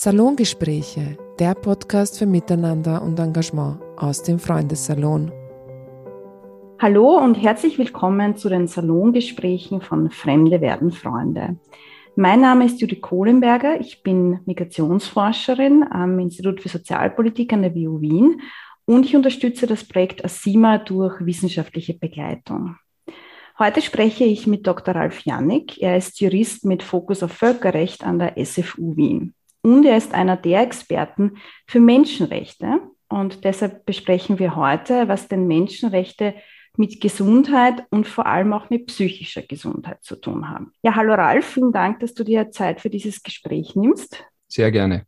Salongespräche, der Podcast für Miteinander und Engagement aus dem Freundessalon. Hallo und herzlich willkommen zu den Salongesprächen von Fremde werden Freunde. Mein Name ist Judith Kohlenberger, ich bin Migrationsforscherin am Institut für Sozialpolitik an der WU Wien und ich unterstütze das Projekt ASIMA durch wissenschaftliche Begleitung. Heute spreche ich mit Dr. Ralf Jannik. Er ist Jurist mit Fokus auf Völkerrecht an der SFU Wien und er ist einer der Experten für Menschenrechte. Und deshalb besprechen wir heute, was denn Menschenrechte mit Gesundheit und vor allem auch mit psychischer Gesundheit zu tun haben. Ja, hallo Ralf, vielen Dank, dass du dir Zeit für dieses Gespräch nimmst. Sehr gerne.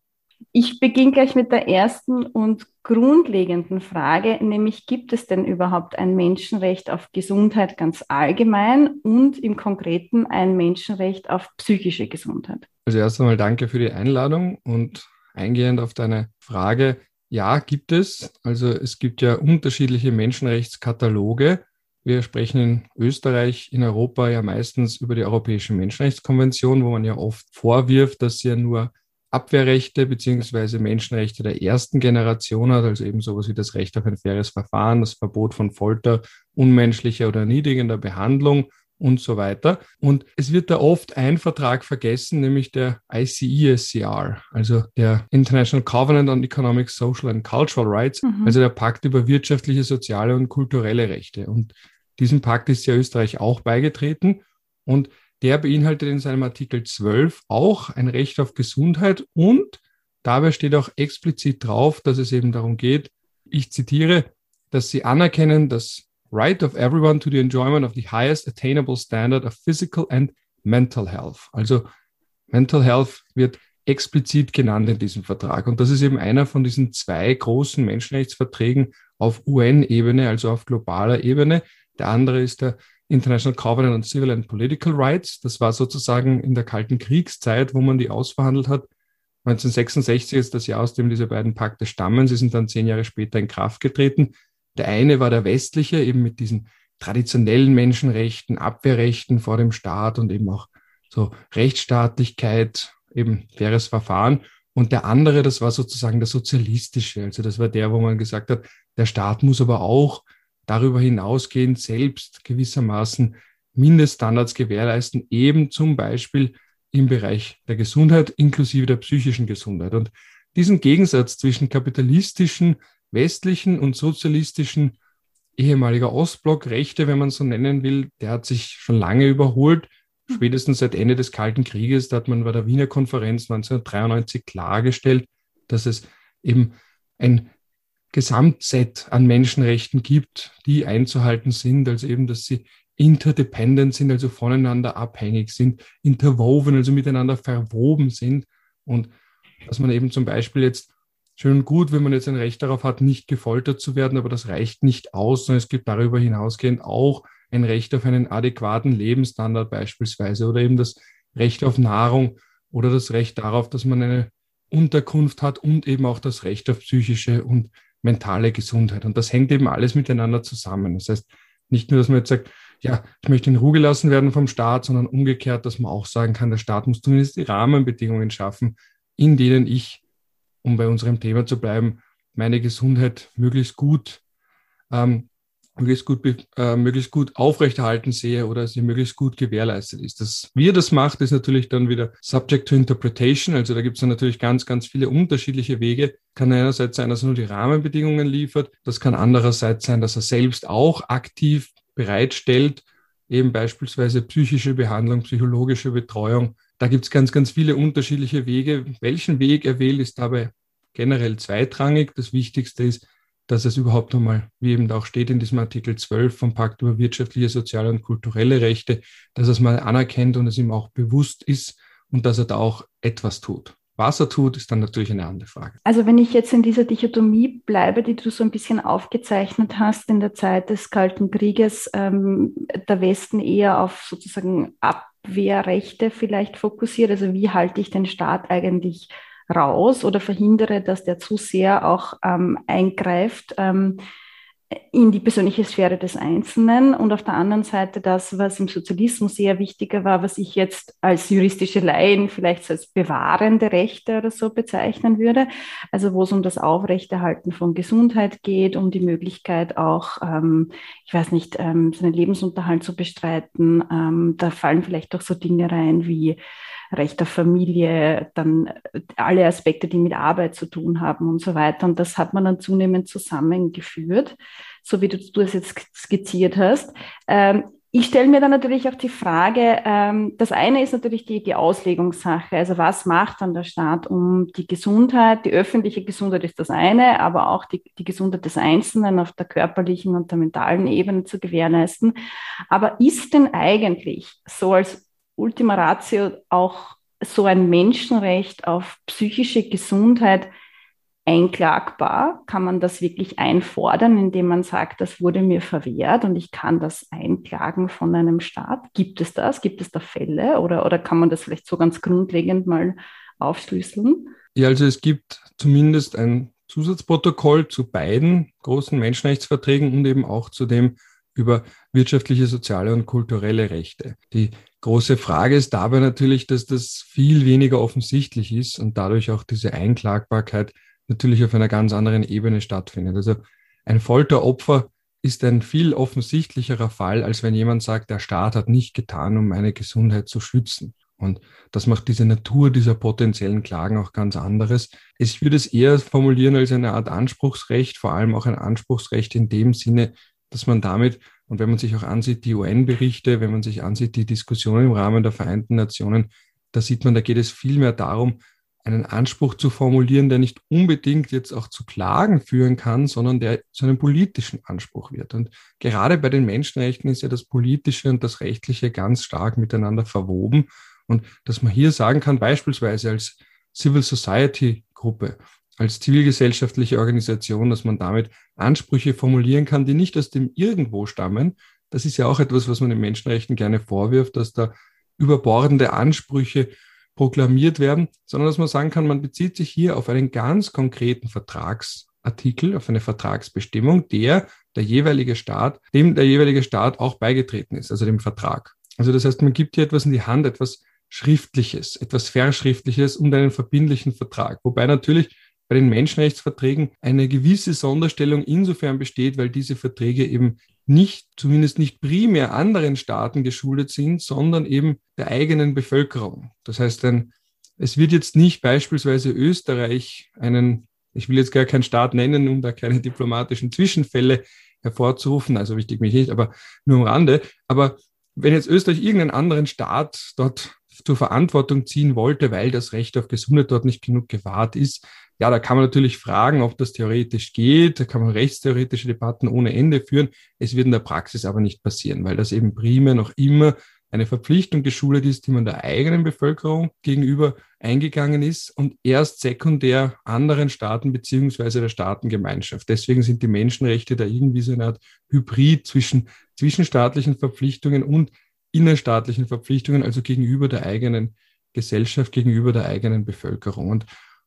Ich beginne gleich mit der ersten und grundlegenden Frage, nämlich gibt es denn überhaupt ein Menschenrecht auf Gesundheit ganz allgemein und im Konkreten ein Menschenrecht auf psychische Gesundheit? Also erst einmal danke für die Einladung und eingehend auf deine Frage. Ja, gibt es. Also es gibt ja unterschiedliche Menschenrechtskataloge. Wir sprechen in Österreich, in Europa ja meistens über die Europäische Menschenrechtskonvention, wo man ja oft vorwirft, dass sie ja nur Abwehrrechte beziehungsweise Menschenrechte der ersten Generation hat, also eben sowas wie das Recht auf ein faires Verfahren, das Verbot von Folter, unmenschlicher oder erniedrigender Behandlung und so weiter. Und es wird da oft ein Vertrag vergessen, nämlich der ICESCR, also der International Covenant on Economic, Social and Cultural Rights, mhm. also der Pakt über wirtschaftliche, soziale und kulturelle Rechte. Und diesem Pakt ist ja Österreich auch beigetreten. Und der beinhaltet in seinem Artikel 12 auch ein Recht auf Gesundheit und dabei steht auch explizit drauf, dass es eben darum geht, ich zitiere, dass sie anerkennen, das right of everyone to the enjoyment of the highest attainable standard of physical and mental health. Also Mental Health wird explizit genannt in diesem Vertrag. Und das ist eben einer von diesen zwei großen Menschenrechtsverträgen auf UN-Ebene, also auf globaler Ebene. Der andere ist der International Covenant on Civil and Political Rights. Das war sozusagen in der Kalten Kriegszeit, wo man die ausverhandelt hat. 1966 ist das Jahr, aus dem diese beiden Pakte stammen. Sie sind dann zehn Jahre später in Kraft getreten. Der eine war der westliche, eben mit diesen traditionellen Menschenrechten, Abwehrrechten vor dem Staat und eben auch so Rechtsstaatlichkeit, eben faires Verfahren. Und der andere, das war sozusagen der sozialistische. Also das war der, wo man gesagt hat, der Staat muss aber auch darüber hinausgehend selbst gewissermaßen Mindeststandards gewährleisten, eben zum Beispiel im Bereich der Gesundheit inklusive der psychischen Gesundheit. Und diesen Gegensatz zwischen kapitalistischen, westlichen und sozialistischen ehemaliger Ostblock Rechte, wenn man so nennen will, der hat sich schon lange überholt. Spätestens seit Ende des Kalten Krieges, da hat man bei der Wiener Konferenz 1993 klargestellt, dass es eben ein Gesamtset an Menschenrechten gibt, die einzuhalten sind, also eben, dass sie interdependent sind, also voneinander abhängig sind, interwoven, also miteinander verwoben sind und dass man eben zum Beispiel jetzt schön und gut, wenn man jetzt ein Recht darauf hat, nicht gefoltert zu werden, aber das reicht nicht aus, sondern es gibt darüber hinausgehend auch ein Recht auf einen adäquaten Lebensstandard beispielsweise oder eben das Recht auf Nahrung oder das Recht darauf, dass man eine Unterkunft hat und eben auch das Recht auf psychische und mentale Gesundheit. Und das hängt eben alles miteinander zusammen. Das heißt, nicht nur, dass man jetzt sagt, ja, ich möchte in Ruhe gelassen werden vom Staat, sondern umgekehrt, dass man auch sagen kann, der Staat muss zumindest die Rahmenbedingungen schaffen, in denen ich, um bei unserem Thema zu bleiben, meine Gesundheit möglichst gut ähm, möglichst gut, äh, möglichst gut aufrechterhalten sehe oder sie möglichst gut gewährleistet ist. Das, wie er das macht, ist natürlich dann wieder subject to interpretation. Also da gibt es natürlich ganz, ganz viele unterschiedliche Wege. Kann einerseits sein, dass er nur die Rahmenbedingungen liefert. Das kann andererseits sein, dass er selbst auch aktiv bereitstellt, eben beispielsweise psychische Behandlung, psychologische Betreuung. Da gibt es ganz, ganz viele unterschiedliche Wege. Welchen Weg er wählt, ist dabei generell zweitrangig. Das Wichtigste ist, dass es überhaupt einmal, wie eben auch steht in diesem Artikel 12 vom Pakt über wirtschaftliche, soziale und kulturelle Rechte, dass er es mal anerkennt und es ihm auch bewusst ist und dass er da auch etwas tut. Was er tut, ist dann natürlich eine andere Frage. Also wenn ich jetzt in dieser Dichotomie bleibe, die du so ein bisschen aufgezeichnet hast in der Zeit des Kalten Krieges, ähm, der Westen eher auf sozusagen Abwehrrechte vielleicht fokussiert. Also wie halte ich den Staat eigentlich raus oder verhindere, dass der zu sehr auch ähm, eingreift. Ähm, in die persönliche Sphäre des Einzelnen und auf der anderen Seite das, was im Sozialismus sehr wichtiger war, was ich jetzt als juristische Laien vielleicht als bewahrende Rechte oder so bezeichnen würde. Also wo es um das Aufrechterhalten von Gesundheit geht, um die Möglichkeit auch, ähm, ich weiß nicht, ähm, seinen Lebensunterhalt zu bestreiten. Ähm, da fallen vielleicht auch so Dinge rein wie Recht auf Familie, dann alle Aspekte, die mit Arbeit zu tun haben und so weiter. Und das hat man dann zunehmend zusammengeführt, so wie du, du es jetzt skizziert hast. Ähm, ich stelle mir dann natürlich auch die Frage, ähm, das eine ist natürlich die, die Auslegungssache. Also was macht dann der Staat um die Gesundheit? Die öffentliche Gesundheit ist das eine, aber auch die, die Gesundheit des Einzelnen auf der körperlichen und der mentalen Ebene zu gewährleisten. Aber ist denn eigentlich so als Ultima Ratio auch so ein Menschenrecht auf psychische Gesundheit einklagbar? Kann man das wirklich einfordern, indem man sagt, das wurde mir verwehrt und ich kann das einklagen von einem Staat? Gibt es das? Gibt es da Fälle oder, oder kann man das vielleicht so ganz grundlegend mal aufschlüsseln? Ja, also es gibt zumindest ein Zusatzprotokoll zu beiden großen Menschenrechtsverträgen und eben auch zu dem über wirtschaftliche, soziale und kulturelle Rechte. Die große Frage ist dabei natürlich, dass das viel weniger offensichtlich ist und dadurch auch diese Einklagbarkeit natürlich auf einer ganz anderen Ebene stattfindet. Also ein Folteropfer ist ein viel offensichtlicherer Fall, als wenn jemand sagt, der Staat hat nicht getan, um meine Gesundheit zu schützen. Und das macht diese Natur dieser potenziellen Klagen auch ganz anderes. Ich würde es eher formulieren als eine Art Anspruchsrecht, vor allem auch ein Anspruchsrecht in dem Sinne, dass man damit, und wenn man sich auch ansieht, die UN-Berichte, wenn man sich ansieht, die Diskussionen im Rahmen der Vereinten Nationen, da sieht man, da geht es vielmehr darum, einen Anspruch zu formulieren, der nicht unbedingt jetzt auch zu Klagen führen kann, sondern der zu einem politischen Anspruch wird. Und gerade bei den Menschenrechten ist ja das Politische und das Rechtliche ganz stark miteinander verwoben. Und dass man hier sagen kann, beispielsweise als Civil Society Gruppe, als zivilgesellschaftliche Organisation, dass man damit Ansprüche formulieren kann, die nicht aus dem Irgendwo stammen. Das ist ja auch etwas, was man den Menschenrechten gerne vorwirft, dass da überbordende Ansprüche proklamiert werden, sondern dass man sagen kann, man bezieht sich hier auf einen ganz konkreten Vertragsartikel, auf eine Vertragsbestimmung, der der jeweilige Staat, dem der jeweilige Staat auch beigetreten ist, also dem Vertrag. Also das heißt, man gibt hier etwas in die Hand, etwas Schriftliches, etwas Verschriftliches und einen verbindlichen Vertrag. Wobei natürlich bei den Menschenrechtsverträgen eine gewisse Sonderstellung insofern besteht, weil diese Verträge eben nicht, zumindest nicht primär anderen Staaten geschuldet sind, sondern eben der eigenen Bevölkerung. Das heißt, ein, es wird jetzt nicht beispielsweise Österreich einen, ich will jetzt gar keinen Staat nennen, um da keine diplomatischen Zwischenfälle hervorzurufen, also wichtig mich nicht, aber nur am Rande. Aber wenn jetzt Österreich irgendeinen anderen Staat dort zur Verantwortung ziehen wollte, weil das Recht auf Gesundheit dort nicht genug gewahrt ist, ja, da kann man natürlich fragen, ob das theoretisch geht. Da kann man rechtstheoretische Debatten ohne Ende führen. Es wird in der Praxis aber nicht passieren, weil das eben primär noch immer eine Verpflichtung geschult ist, die man der eigenen Bevölkerung gegenüber eingegangen ist und erst sekundär anderen Staaten beziehungsweise der Staatengemeinschaft. Deswegen sind die Menschenrechte da irgendwie so eine Art Hybrid zwischen zwischenstaatlichen Verpflichtungen und innerstaatlichen Verpflichtungen, also gegenüber der eigenen Gesellschaft, gegenüber der eigenen Bevölkerung. Und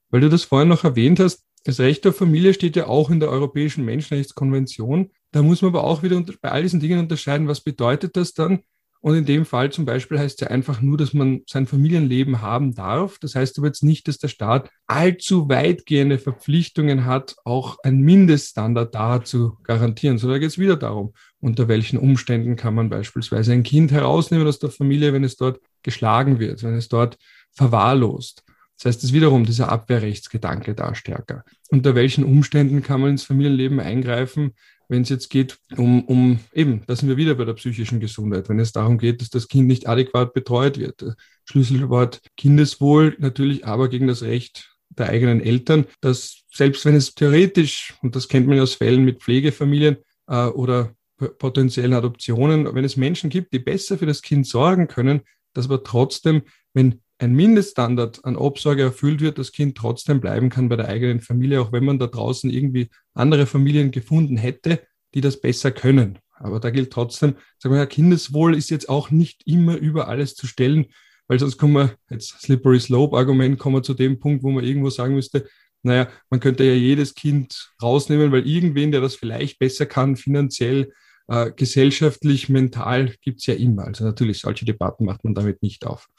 weil du das vorhin noch erwähnt hast, das Recht auf Familie steht ja auch in der Europäischen Menschenrechtskonvention. Da muss man aber auch wieder bei all diesen Dingen unterscheiden, was bedeutet das dann? Und in dem Fall zum Beispiel heißt es ja einfach nur, dass man sein Familienleben haben darf. Das heißt aber jetzt nicht, dass der Staat allzu weitgehende Verpflichtungen hat, auch einen Mindeststandard da zu garantieren, sondern da geht es wieder darum, unter welchen Umständen kann man beispielsweise ein Kind herausnehmen aus der Familie, wenn es dort geschlagen wird, wenn es dort verwahrlost. Das heißt, es ist wiederum dieser Abwehrrechtsgedanke da stärker. Unter welchen Umständen kann man ins Familienleben eingreifen, wenn es jetzt geht um, um eben, da sind wir wieder bei der psychischen Gesundheit, wenn es darum geht, dass das Kind nicht adäquat betreut wird. Schlüsselwort Kindeswohl natürlich aber gegen das Recht der eigenen Eltern, dass selbst wenn es theoretisch, und das kennt man ja aus Fällen mit Pflegefamilien äh, oder potenziellen Adoptionen, wenn es Menschen gibt, die besser für das Kind sorgen können, dass aber trotzdem, wenn ein Mindeststandard an Obsorge erfüllt wird, das Kind trotzdem bleiben kann bei der eigenen Familie, auch wenn man da draußen irgendwie andere Familien gefunden hätte, die das besser können. Aber da gilt trotzdem, sagen wir ja, Kindeswohl ist jetzt auch nicht immer über alles zu stellen, weil sonst kommen wir, jetzt Slippery Slope Argument, kommen wir zu dem Punkt, wo man irgendwo sagen müsste, naja, man könnte ja jedes Kind rausnehmen, weil irgendwen, der das vielleicht besser kann, finanziell, äh, gesellschaftlich, mental, gibt's ja immer. Also natürlich, solche Debatten macht man damit nicht auf.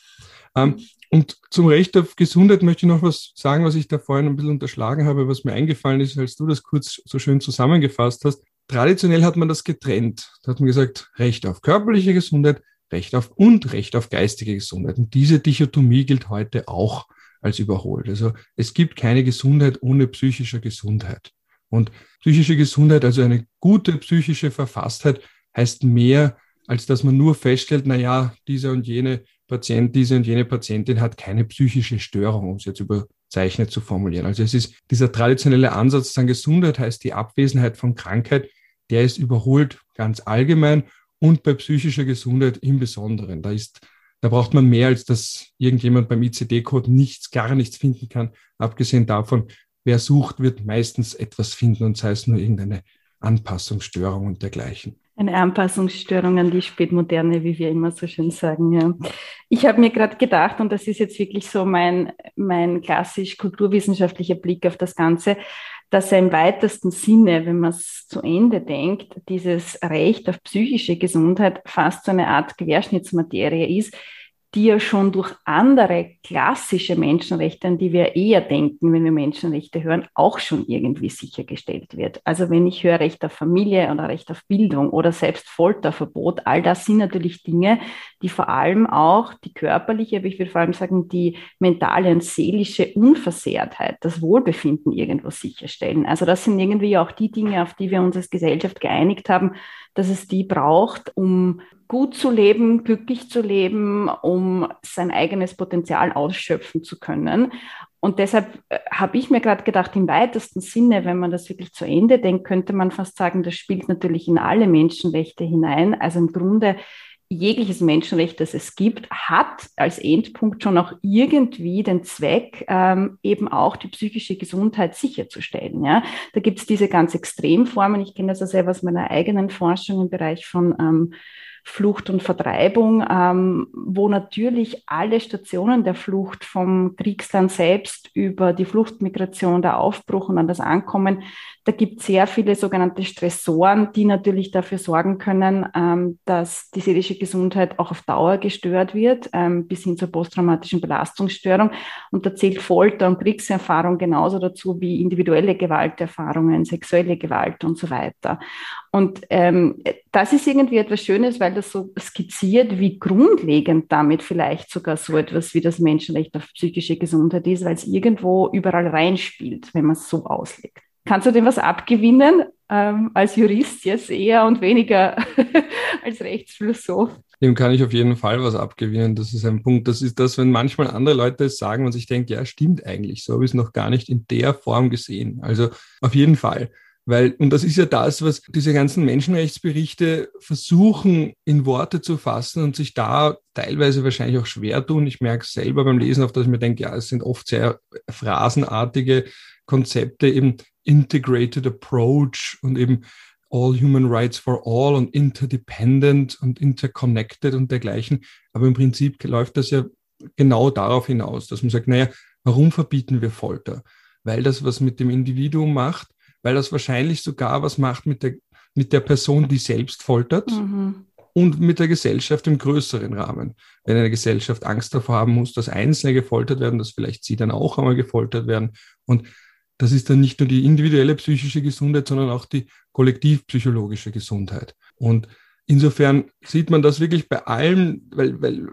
Ähm, und zum Recht auf Gesundheit möchte ich noch was sagen, was ich da vorhin ein bisschen unterschlagen habe, was mir eingefallen ist, als du das kurz so schön zusammengefasst hast. Traditionell hat man das getrennt. Da hat man gesagt, Recht auf körperliche Gesundheit, Recht auf und Recht auf geistige Gesundheit. Und diese Dichotomie gilt heute auch als überholt. Also es gibt keine Gesundheit ohne psychische Gesundheit. Und psychische Gesundheit, also eine gute psychische Verfasstheit, heißt mehr, als dass man nur feststellt, na ja, dieser und jene Patient, diese und jene Patientin hat keine psychische Störung, um es jetzt überzeichnet zu formulieren. Also es ist dieser traditionelle Ansatz, dann Gesundheit heißt die Abwesenheit von Krankheit, der ist überholt ganz allgemein und bei psychischer Gesundheit im Besonderen. Da ist da braucht man mehr, als dass irgendjemand beim ICD-Code nichts, gar nichts finden kann. Abgesehen davon, wer sucht, wird meistens etwas finden und sei es nur irgendeine Anpassungsstörung und dergleichen. Eine Anpassungsstörung an die Spätmoderne, wie wir immer so schön sagen. Ja. Ich habe mir gerade gedacht, und das ist jetzt wirklich so mein, mein klassisch kulturwissenschaftlicher Blick auf das Ganze, dass er im weitesten Sinne, wenn man es zu Ende denkt, dieses Recht auf psychische Gesundheit fast so eine Art Querschnittsmaterie ist, die ja schon durch andere klassische Menschenrechte, an die wir eher denken, wenn wir Menschenrechte hören, auch schon irgendwie sichergestellt wird. Also wenn ich höre Recht auf Familie oder Recht auf Bildung oder selbst Folterverbot, all das sind natürlich Dinge, die vor allem auch die körperliche, aber ich würde vor allem sagen, die mentale und seelische Unversehrtheit, das Wohlbefinden irgendwo sicherstellen. Also das sind irgendwie auch die Dinge, auf die wir uns als Gesellschaft geeinigt haben, dass es die braucht, um gut zu leben, glücklich zu leben, um sein eigenes Potenzial ausschöpfen zu können. Und deshalb äh, habe ich mir gerade gedacht, im weitesten Sinne, wenn man das wirklich zu Ende denkt, könnte man fast sagen, das spielt natürlich in alle Menschenrechte hinein. Also im Grunde jegliches Menschenrecht, das es gibt, hat als Endpunkt schon auch irgendwie den Zweck, ähm, eben auch die psychische Gesundheit sicherzustellen. Ja? Da gibt es diese ganz Extremformen. Ich kenne das ja selber aus meiner eigenen Forschung im Bereich von ähm, Flucht und Vertreibung, ähm, wo natürlich alle Stationen der Flucht vom Kriegsland selbst über die Fluchtmigration, der Aufbruch und dann das Ankommen, da gibt es sehr viele sogenannte Stressoren, die natürlich dafür sorgen können, ähm, dass die seelische Gesundheit auch auf Dauer gestört wird, ähm, bis hin zur posttraumatischen Belastungsstörung. Und da zählt Folter und Kriegserfahrung genauso dazu wie individuelle Gewalterfahrungen, sexuelle Gewalt und so weiter. Und ähm, das ist irgendwie etwas Schönes, weil das so skizziert, wie grundlegend damit vielleicht sogar so etwas wie das Menschenrecht auf psychische Gesundheit ist, weil es irgendwo überall reinspielt, wenn man es so auslegt. Kannst du dem was abgewinnen, ähm, als Jurist jetzt eher und weniger als Rechtsphilosoph? Dem kann ich auf jeden Fall was abgewinnen. Das ist ein Punkt. Das ist das, wenn manchmal andere Leute es sagen und sich denken, ja, stimmt eigentlich. So habe ich es noch gar nicht in der Form gesehen. Also auf jeden Fall. Weil, und das ist ja das, was diese ganzen Menschenrechtsberichte versuchen in Worte zu fassen und sich da teilweise wahrscheinlich auch schwer tun. Ich merke es selber beim Lesen, auf dass ich mir denke, ja, es sind oft sehr phrasenartige Konzepte, eben Integrated Approach und eben All Human Rights for All und Interdependent und Interconnected und dergleichen. Aber im Prinzip läuft das ja genau darauf hinaus, dass man sagt, naja, warum verbieten wir Folter? Weil das was mit dem Individuum macht, weil das wahrscheinlich sogar was macht mit der, mit der Person, die selbst foltert mhm. und mit der Gesellschaft im größeren Rahmen. Wenn eine Gesellschaft Angst davor haben muss, dass Einzelne gefoltert werden, dass vielleicht sie dann auch einmal gefoltert werden. Und das ist dann nicht nur die individuelle psychische Gesundheit, sondern auch die kollektivpsychologische Gesundheit. Und insofern sieht man das wirklich bei allem, weil, weil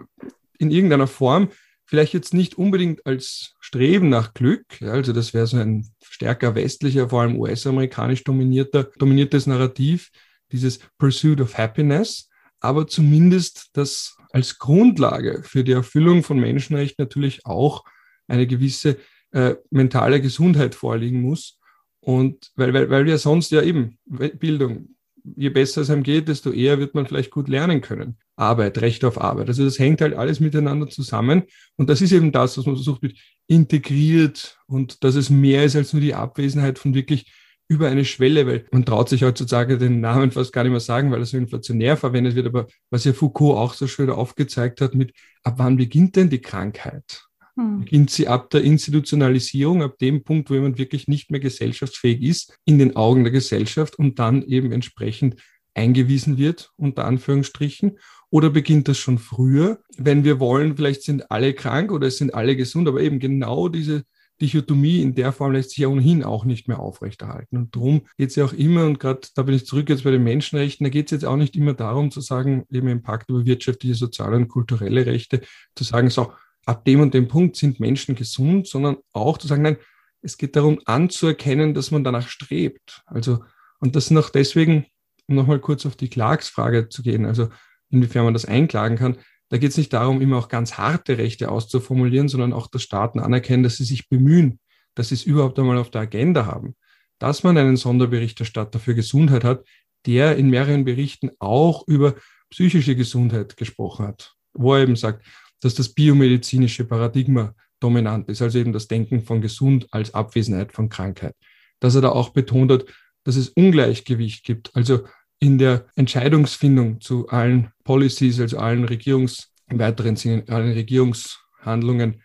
in irgendeiner Form vielleicht jetzt nicht unbedingt als Streben nach Glück, also das wäre so ein stärker westlicher, vor allem US-amerikanisch dominierter, dominiertes Narrativ, dieses Pursuit of Happiness, aber zumindest das als Grundlage für die Erfüllung von Menschenrechten natürlich auch eine gewisse äh, mentale Gesundheit vorliegen muss. Und weil, weil, weil wir sonst ja eben Bildung, je besser es einem geht, desto eher wird man vielleicht gut lernen können. Arbeit, Recht auf Arbeit. Also das hängt halt alles miteinander zusammen. Und das ist eben das, was man versucht wird, integriert und dass es mehr ist als nur die Abwesenheit von wirklich über eine Schwelle, weil man traut sich heutzutage den Namen fast gar nicht mehr sagen, weil er so inflationär verwendet wird. Aber was ja Foucault auch so schön aufgezeigt hat mit, ab wann beginnt denn die Krankheit? Hm. Beginnt sie ab der Institutionalisierung, ab dem Punkt, wo jemand wirklich nicht mehr gesellschaftsfähig ist, in den Augen der Gesellschaft und dann eben entsprechend eingewiesen wird, unter Anführungsstrichen? Oder beginnt das schon früher, wenn wir wollen, vielleicht sind alle krank oder es sind alle gesund, aber eben genau diese Dichotomie in der Form lässt sich ja ohnehin auch nicht mehr aufrechterhalten. Und darum geht es ja auch immer, und gerade da bin ich zurück jetzt bei den Menschenrechten, da geht es jetzt auch nicht immer darum zu sagen, eben im Pakt über wirtschaftliche, soziale und kulturelle Rechte, zu sagen, so, ab dem und dem Punkt sind Menschen gesund, sondern auch zu sagen, nein, es geht darum anzuerkennen, dass man danach strebt. Also, und das noch deswegen, um nochmal kurz auf die Klagsfrage zu gehen, also inwiefern man das einklagen kann, da geht es nicht darum, immer auch ganz harte Rechte auszuformulieren, sondern auch, dass Staaten anerkennen, dass sie sich bemühen, dass sie es überhaupt einmal auf der Agenda haben. Dass man einen Sonderberichterstatter für Gesundheit hat, der in mehreren Berichten auch über psychische Gesundheit gesprochen hat, wo er eben sagt, dass das biomedizinische Paradigma dominant ist, also eben das Denken von gesund als Abwesenheit von Krankheit. Dass er da auch betont hat, dass es Ungleichgewicht gibt, also in der Entscheidungsfindung zu allen Policies, also allen Regierungs, im weiteren Sinne, allen Regierungshandlungen,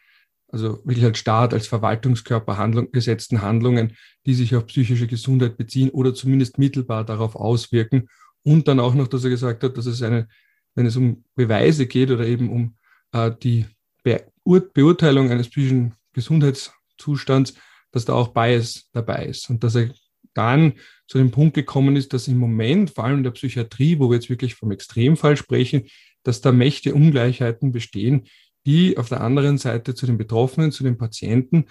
also wirklich als Staat, als Verwaltungskörper Handlung, gesetzten Handlungen, die sich auf psychische Gesundheit beziehen oder zumindest mittelbar darauf auswirken. Und dann auch noch, dass er gesagt hat, dass es eine, wenn es um Beweise geht oder eben um die Be Beurteilung eines psychischen Gesundheitszustands, dass da auch Bias dabei ist und dass er dann zu dem Punkt gekommen ist, dass im Moment, vor allem in der Psychiatrie, wo wir jetzt wirklich vom Extremfall sprechen, dass da mächte Ungleichheiten bestehen, die auf der anderen Seite zu den Betroffenen, zu den Patienten,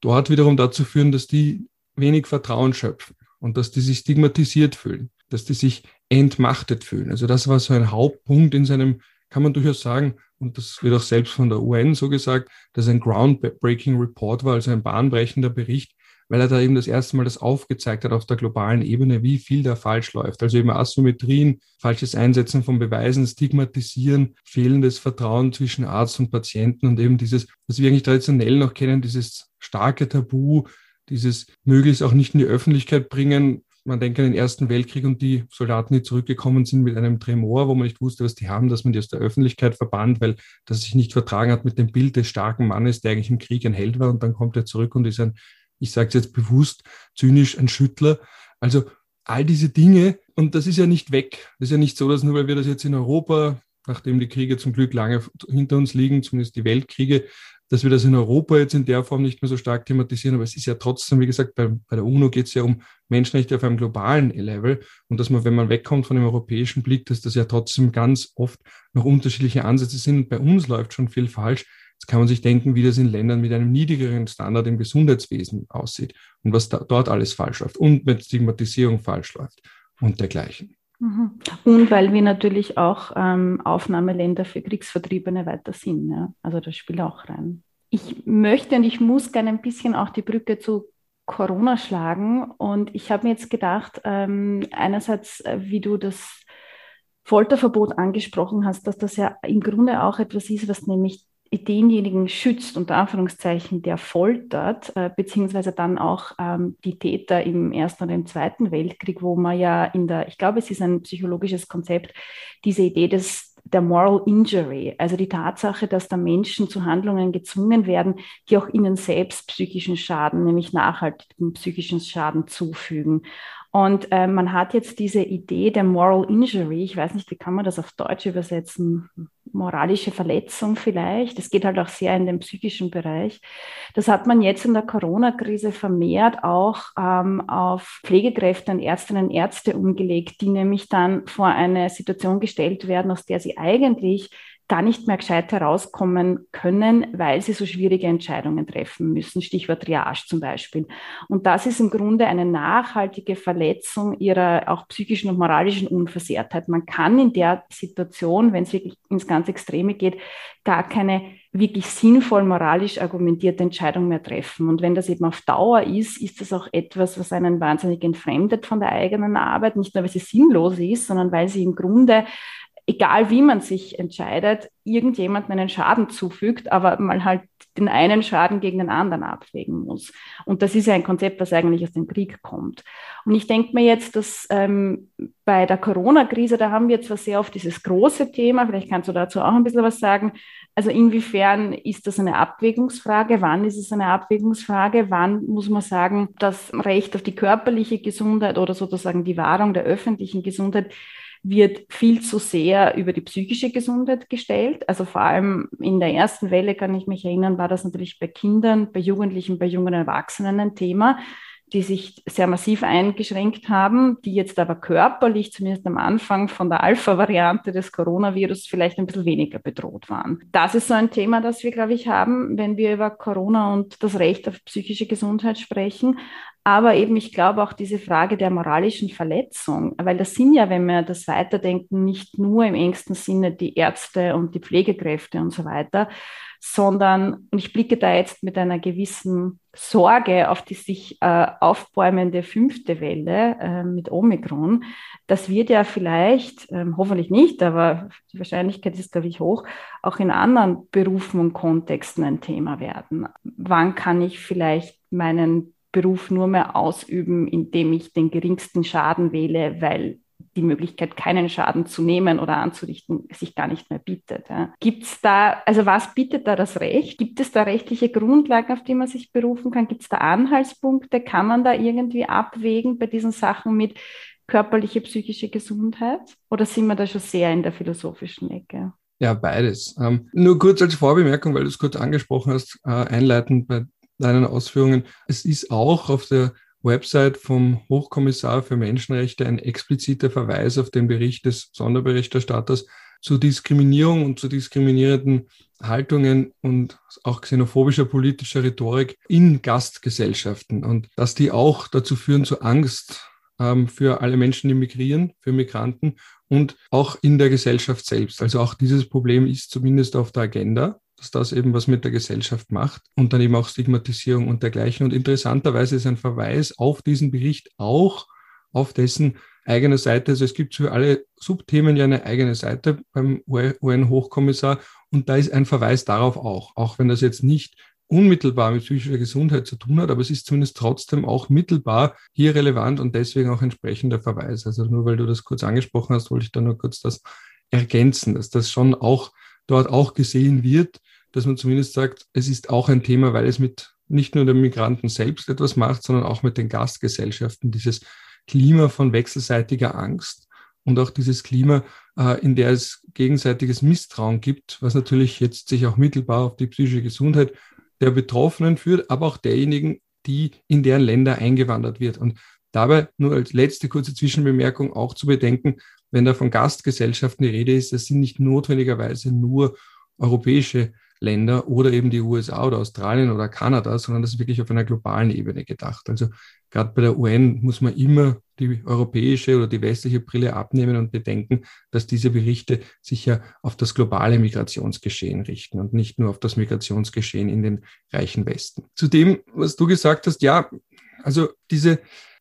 dort wiederum dazu führen, dass die wenig Vertrauen schöpfen und dass die sich stigmatisiert fühlen, dass die sich entmachtet fühlen. Also das war so ein Hauptpunkt in seinem, kann man durchaus sagen, und das wird auch selbst von der UN so gesagt, dass ein groundbreaking Report war, also ein bahnbrechender Bericht, weil er da eben das erste Mal das aufgezeigt hat auf der globalen Ebene, wie viel da falsch läuft. Also eben Asymmetrien, falsches Einsetzen von Beweisen, Stigmatisieren, fehlendes Vertrauen zwischen Arzt und Patienten und eben dieses, was wir eigentlich traditionell noch kennen, dieses starke Tabu, dieses möglichst auch nicht in die Öffentlichkeit bringen. Man denkt an den Ersten Weltkrieg und die Soldaten, die zurückgekommen sind mit einem Tremor, wo man nicht wusste, was die haben, dass man die aus der Öffentlichkeit verbannt, weil das sich nicht vertragen hat mit dem Bild des starken Mannes, der eigentlich im Krieg ein Held war und dann kommt er zurück und ist ein ich sage es jetzt bewusst, zynisch ein Schüttler. Also all diese Dinge, und das ist ja nicht weg. Das ist ja nicht so, dass nur weil wir das jetzt in Europa, nachdem die Kriege zum Glück lange hinter uns liegen, zumindest die Weltkriege, dass wir das in Europa jetzt in der Form nicht mehr so stark thematisieren. Aber es ist ja trotzdem, wie gesagt, bei, bei der UNO geht es ja um Menschenrechte auf einem globalen Level. Und dass man, wenn man wegkommt von dem europäischen Blick, dass das ja trotzdem ganz oft noch unterschiedliche Ansätze sind. Bei uns läuft schon viel falsch. Jetzt kann man sich denken, wie das in Ländern mit einem niedrigeren Standard im Gesundheitswesen aussieht und was da, dort alles falsch läuft und mit Stigmatisierung falsch läuft und dergleichen. Mhm. Und weil wir natürlich auch ähm, Aufnahmeländer für Kriegsvertriebene weiter sind. Ja? Also das spielt auch rein. Ich möchte und ich muss gerne ein bisschen auch die Brücke zu Corona schlagen. Und ich habe mir jetzt gedacht, ähm, einerseits, äh, wie du das Folterverbot angesprochen hast, dass das ja im Grunde auch etwas ist, was nämlich denjenigen schützt, unter Anführungszeichen, der foltert, äh, beziehungsweise dann auch ähm, die Täter im Ersten und im Zweiten Weltkrieg, wo man ja in der, ich glaube, es ist ein psychologisches Konzept, diese Idee des der Moral Injury, also die Tatsache, dass da Menschen zu Handlungen gezwungen werden, die auch ihnen selbst psychischen Schaden, nämlich nachhaltigen psychischen Schaden zufügen. Und äh, man hat jetzt diese Idee der Moral Injury, ich weiß nicht, wie kann man das auf Deutsch übersetzen, moralische Verletzung vielleicht. Es geht halt auch sehr in den psychischen Bereich. Das hat man jetzt in der Corona-Krise vermehrt auch ähm, auf Pflegekräfte und Ärztinnen und Ärzte umgelegt, die nämlich dann vor eine Situation gestellt werden, aus der sie eigentlich gar nicht mehr gescheit herauskommen können, weil sie so schwierige Entscheidungen treffen müssen. Stichwort Triage zum Beispiel. Und das ist im Grunde eine nachhaltige Verletzung ihrer auch psychischen und moralischen Unversehrtheit. Man kann in der Situation, wenn es wirklich ins ganz Extreme geht, gar keine wirklich sinnvoll moralisch argumentierte Entscheidung mehr treffen. Und wenn das eben auf Dauer ist, ist das auch etwas, was einen wahnsinnig entfremdet von der eigenen Arbeit, nicht nur weil sie sinnlos ist, sondern weil sie im Grunde egal wie man sich entscheidet, irgendjemandem einen Schaden zufügt, aber mal halt den einen Schaden gegen den anderen abwägen muss. Und das ist ja ein Konzept, das eigentlich aus dem Krieg kommt. Und ich denke mir jetzt, dass ähm, bei der Corona-Krise, da haben wir zwar sehr oft dieses große Thema, vielleicht kannst du dazu auch ein bisschen was sagen. Also inwiefern ist das eine Abwägungsfrage? Wann ist es eine Abwägungsfrage? Wann muss man sagen, das Recht auf die körperliche Gesundheit oder sozusagen die Wahrung der öffentlichen Gesundheit wird viel zu sehr über die psychische Gesundheit gestellt. Also vor allem in der ersten Welle kann ich mich erinnern, war das natürlich bei Kindern, bei Jugendlichen, bei jungen Erwachsenen ein Thema die sich sehr massiv eingeschränkt haben, die jetzt aber körperlich, zumindest am Anfang von der Alpha-Variante des Coronavirus, vielleicht ein bisschen weniger bedroht waren. Das ist so ein Thema, das wir, glaube ich, haben, wenn wir über Corona und das Recht auf psychische Gesundheit sprechen. Aber eben, ich glaube auch diese Frage der moralischen Verletzung, weil das sind ja, wenn wir das weiterdenken, nicht nur im engsten Sinne die Ärzte und die Pflegekräfte und so weiter, sondern, und ich blicke da jetzt mit einer gewissen Sorge auf die sich äh, aufbäumende fünfte Welle äh, mit Omikron, das wird ja vielleicht, äh, hoffentlich nicht, aber die Wahrscheinlichkeit ist, glaube ich, hoch, auch in anderen Berufen und Kontexten ein Thema werden. Wann kann ich vielleicht meinen Beruf nur mehr ausüben, indem ich den geringsten Schaden wähle, weil die Möglichkeit, keinen Schaden zu nehmen oder anzurichten, sich gar nicht mehr bietet. Ja. Gibt es da, also was bietet da das Recht? Gibt es da rechtliche Grundlagen, auf die man sich berufen kann? Gibt es da Anhaltspunkte? Kann man da irgendwie abwägen bei diesen Sachen mit körperliche, psychische Gesundheit? Oder sind wir da schon sehr in der philosophischen Ecke? Ja, beides. Ähm, nur kurz als Vorbemerkung, weil du es kurz angesprochen hast, äh, einleitend bei deinen Ausführungen. Es ist auch auf der Website vom Hochkommissar für Menschenrechte ein expliziter Verweis auf den Bericht des Sonderberichterstatters zu Diskriminierung und zu diskriminierenden Haltungen und auch xenophobischer politischer Rhetorik in Gastgesellschaften und dass die auch dazu führen zu Angst ähm, für alle Menschen, die migrieren, für Migranten und auch in der Gesellschaft selbst. Also auch dieses Problem ist zumindest auf der Agenda dass das eben was mit der Gesellschaft macht und dann eben auch Stigmatisierung und dergleichen. Und interessanterweise ist ein Verweis auf diesen Bericht auch auf dessen eigene Seite. Also es gibt für alle Subthemen ja eine eigene Seite beim UN-Hochkommissar und da ist ein Verweis darauf auch, auch wenn das jetzt nicht unmittelbar mit psychischer Gesundheit zu tun hat, aber es ist zumindest trotzdem auch mittelbar hier relevant und deswegen auch entsprechender Verweis. Also nur weil du das kurz angesprochen hast, wollte ich da nur kurz das ergänzen, dass das schon auch dort auch gesehen wird, dass man zumindest sagt, es ist auch ein Thema, weil es mit nicht nur den Migranten selbst etwas macht, sondern auch mit den Gastgesellschaften, dieses Klima von wechselseitiger Angst und auch dieses Klima, äh, in der es gegenseitiges Misstrauen gibt, was natürlich jetzt sich auch mittelbar auf die psychische Gesundheit der Betroffenen führt, aber auch derjenigen, die in deren Länder eingewandert wird. Und dabei nur als letzte kurze Zwischenbemerkung auch zu bedenken, wenn da von Gastgesellschaften die Rede ist, das sind nicht notwendigerweise nur europäische Länder oder eben die USA oder Australien oder Kanada, sondern das ist wirklich auf einer globalen Ebene gedacht. Also gerade bei der UN muss man immer die europäische oder die westliche Brille abnehmen und bedenken, dass diese Berichte sich ja auf das globale Migrationsgeschehen richten und nicht nur auf das Migrationsgeschehen in den reichen Westen. Zu dem, was du gesagt hast, ja, also diese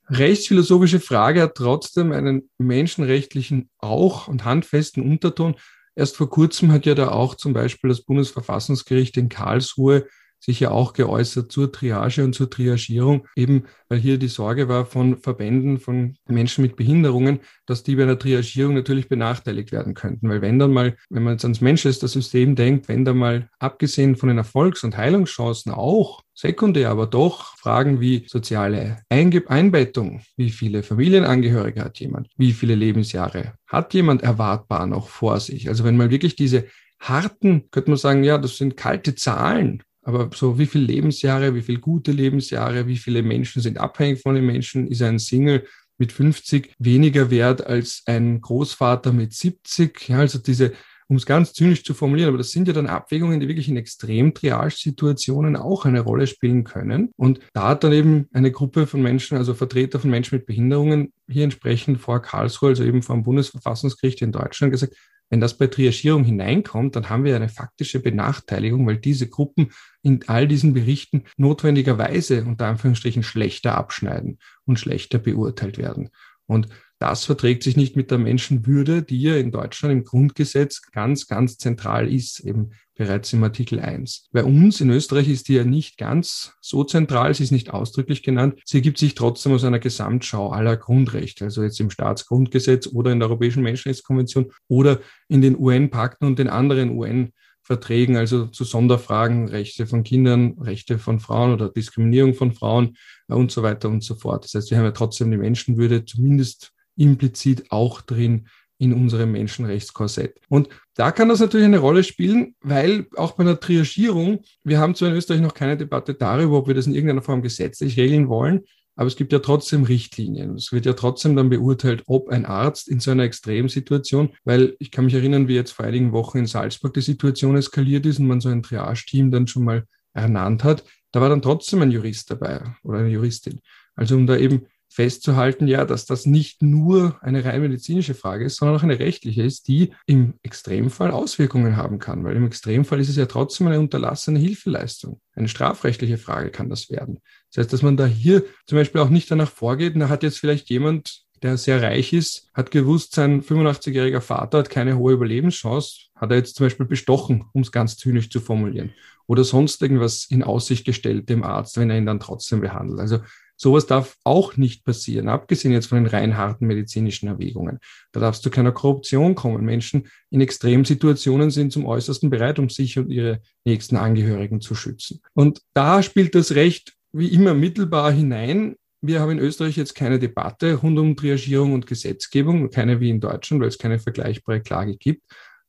rechtsphilosophische Frage hat trotzdem einen menschenrechtlichen auch und handfesten Unterton. Erst vor kurzem hat ja da auch zum Beispiel das Bundesverfassungsgericht in Karlsruhe sich ja auch geäußert zur Triage und zur Triagierung, eben weil hier die Sorge war von Verbänden von Menschen mit Behinderungen, dass die bei einer Triagierung natürlich benachteiligt werden könnten. Weil wenn dann mal, wenn man jetzt ans Manchester-System denkt, wenn da mal abgesehen von den Erfolgs- und Heilungschancen auch sekundär, aber doch Fragen wie soziale Einge Einbettung, wie viele Familienangehörige hat jemand, wie viele Lebensjahre hat jemand erwartbar noch vor sich. Also wenn mal wirklich diese harten, könnte man sagen, ja, das sind kalte Zahlen, aber so wie viele Lebensjahre, wie viele gute Lebensjahre, wie viele Menschen sind abhängig von den Menschen, ist ein Single mit 50 weniger wert als ein Großvater mit 70. Ja, also diese, um es ganz zynisch zu formulieren, aber das sind ja dann Abwägungen, die wirklich in Extrem-Triage-Situationen auch eine Rolle spielen können. Und da hat dann eben eine Gruppe von Menschen, also Vertreter von Menschen mit Behinderungen, hier entsprechend vor Karlsruhe, also eben vor dem Bundesverfassungsgericht in Deutschland gesagt, wenn das bei Triagierung hineinkommt, dann haben wir eine faktische Benachteiligung, weil diese Gruppen in all diesen Berichten notwendigerweise unter Anführungsstrichen schlechter abschneiden und schlechter beurteilt werden. Und das verträgt sich nicht mit der Menschenwürde, die ja in Deutschland im Grundgesetz ganz, ganz zentral ist, eben bereits im Artikel 1. Bei uns in Österreich ist die ja nicht ganz so zentral, sie ist nicht ausdrücklich genannt. Sie ergibt sich trotzdem aus einer Gesamtschau aller Grundrechte, also jetzt im Staatsgrundgesetz oder in der Europäischen Menschenrechtskonvention oder in den UN-Pakten und den anderen UN Verträgen, also zu Sonderfragen, Rechte von Kindern, Rechte von Frauen oder Diskriminierung von Frauen und so weiter und so fort. Das heißt, wir haben ja trotzdem die Menschenwürde zumindest implizit auch drin in unserem Menschenrechtskorsett. Und da kann das natürlich eine Rolle spielen, weil auch bei einer Triagierung, wir haben zwar in Österreich noch keine Debatte darüber, ob wir das in irgendeiner Form gesetzlich regeln wollen, aber es gibt ja trotzdem Richtlinien. Es wird ja trotzdem dann beurteilt, ob ein Arzt in so einer Extremsituation, weil ich kann mich erinnern, wie jetzt vor einigen Wochen in Salzburg die Situation eskaliert ist und man so ein Triage-Team dann schon mal ernannt hat, da war dann trotzdem ein Jurist dabei oder eine Juristin. Also um da eben festzuhalten, ja, dass das nicht nur eine rein medizinische Frage ist, sondern auch eine rechtliche ist, die im Extremfall Auswirkungen haben kann. Weil im Extremfall ist es ja trotzdem eine unterlassene Hilfeleistung. Eine strafrechtliche Frage kann das werden. Das heißt, dass man da hier zum Beispiel auch nicht danach vorgeht, da hat jetzt vielleicht jemand der sehr reich ist, hat gewusst, sein 85-jähriger Vater hat keine hohe Überlebenschance, hat er jetzt zum Beispiel bestochen, um es ganz zynisch zu formulieren, oder sonst irgendwas in Aussicht gestellt dem Arzt, wenn er ihn dann trotzdem behandelt. Also Sowas darf auch nicht passieren, abgesehen jetzt von den rein harten medizinischen Erwägungen. Da darfst du keiner Korruption kommen. Menschen in Extremsituationen sind zum Äußersten bereit, um sich und ihre nächsten Angehörigen zu schützen. Und da spielt das Recht wie immer mittelbar hinein. Wir haben in Österreich jetzt keine Debatte rund um Triagierung und Gesetzgebung, keine wie in Deutschland, weil es keine vergleichbare Klage gibt.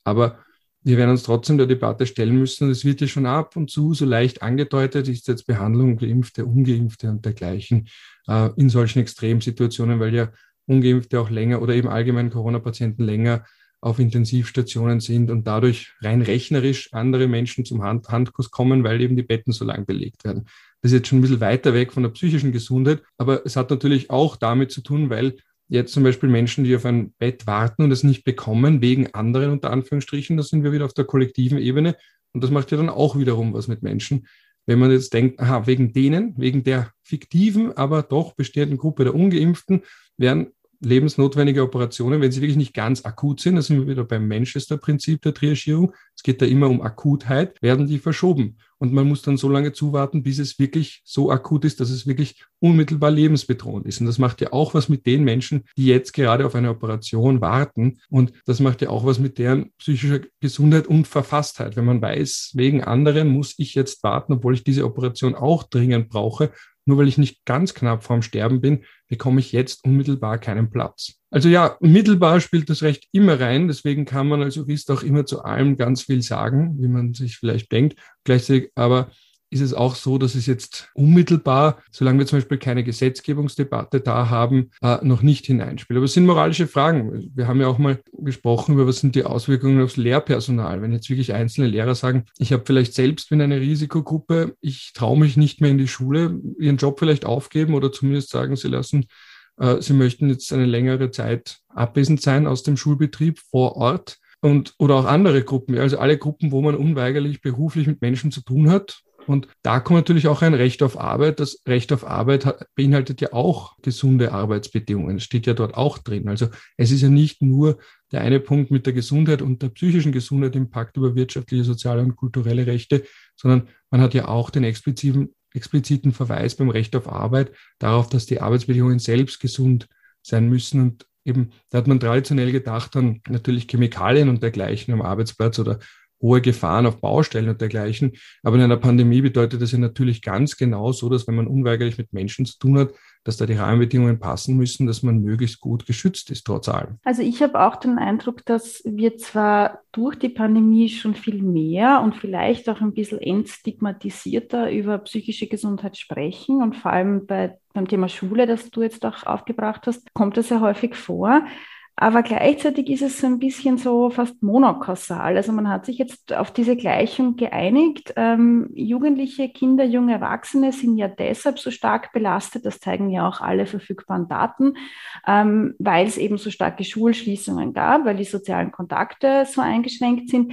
Aber wir werden uns trotzdem der Debatte stellen müssen. Und es wird ja schon ab und zu so leicht angedeutet, ist jetzt Behandlung Geimpfte, Ungeimpfte und dergleichen äh, in solchen Extremsituationen, weil ja Ungeimpfte auch länger oder eben allgemein Corona-Patienten länger auf Intensivstationen sind und dadurch rein rechnerisch andere Menschen zum Hand Handkuss kommen, weil eben die Betten so lang belegt werden. Das ist jetzt schon ein bisschen weiter weg von der psychischen Gesundheit, aber es hat natürlich auch damit zu tun, weil jetzt zum Beispiel Menschen, die auf ein Bett warten und es nicht bekommen, wegen anderen unter Anführungsstrichen, da sind wir wieder auf der kollektiven Ebene. Und das macht ja dann auch wiederum was mit Menschen. Wenn man jetzt denkt, aha, wegen denen, wegen der fiktiven, aber doch bestehenden Gruppe der Ungeimpften, werden lebensnotwendige Operationen, wenn sie wirklich nicht ganz akut sind, da sind wir wieder beim Manchester-Prinzip der Triagierung, es geht da immer um Akutheit, werden die verschoben. Und man muss dann so lange zuwarten, bis es wirklich so akut ist, dass es wirklich unmittelbar lebensbedrohend ist. Und das macht ja auch was mit den Menschen, die jetzt gerade auf eine Operation warten. Und das macht ja auch was mit deren psychischer Gesundheit und Verfasstheit. Wenn man weiß, wegen anderen muss ich jetzt warten, obwohl ich diese Operation auch dringend brauche nur weil ich nicht ganz knapp vorm Sterben bin, bekomme ich jetzt unmittelbar keinen Platz. Also ja, mittelbar spielt das Recht immer rein. Deswegen kann man als Jurist auch immer zu allem ganz viel sagen, wie man sich vielleicht denkt. Gleichzeitig aber ist es auch so, dass es jetzt unmittelbar, solange wir zum Beispiel keine Gesetzgebungsdebatte da haben, äh, noch nicht hineinspielt. Aber es sind moralische Fragen. Wir haben ja auch mal gesprochen über, was sind die Auswirkungen aufs Lehrpersonal. Wenn jetzt wirklich einzelne Lehrer sagen, ich habe vielleicht selbst bin eine Risikogruppe, ich traue mich nicht mehr in die Schule, ihren Job vielleicht aufgeben oder zumindest sagen, sie lassen, äh, sie möchten jetzt eine längere Zeit abwesend sein aus dem Schulbetrieb vor Ort und oder auch andere Gruppen, also alle Gruppen, wo man unweigerlich beruflich mit Menschen zu tun hat, und da kommt natürlich auch ein Recht auf Arbeit. Das Recht auf Arbeit beinhaltet ja auch gesunde Arbeitsbedingungen. Das steht ja dort auch drin. Also es ist ja nicht nur der eine Punkt mit der Gesundheit und der psychischen Gesundheit im Pakt über wirtschaftliche, soziale und kulturelle Rechte, sondern man hat ja auch den expliziten, expliziten Verweis beim Recht auf Arbeit darauf, dass die Arbeitsbedingungen selbst gesund sein müssen. Und eben, da hat man traditionell gedacht an natürlich Chemikalien und dergleichen am Arbeitsplatz oder hohe Gefahren auf Baustellen und dergleichen. Aber in einer Pandemie bedeutet das ja natürlich ganz genau so, dass wenn man unweigerlich mit Menschen zu tun hat, dass da die Rahmenbedingungen passen müssen, dass man möglichst gut geschützt ist, trotz allem. Also ich habe auch den Eindruck, dass wir zwar durch die Pandemie schon viel mehr und vielleicht auch ein bisschen entstigmatisierter über psychische Gesundheit sprechen und vor allem bei, beim Thema Schule, das du jetzt auch aufgebracht hast, kommt das ja häufig vor. Aber gleichzeitig ist es so ein bisschen so fast monokausal. Also man hat sich jetzt auf diese Gleichung geeinigt. Ähm, Jugendliche, Kinder, junge Erwachsene sind ja deshalb so stark belastet, das zeigen ja auch alle verfügbaren Daten, ähm, weil es eben so starke Schulschließungen gab, weil die sozialen Kontakte so eingeschränkt sind.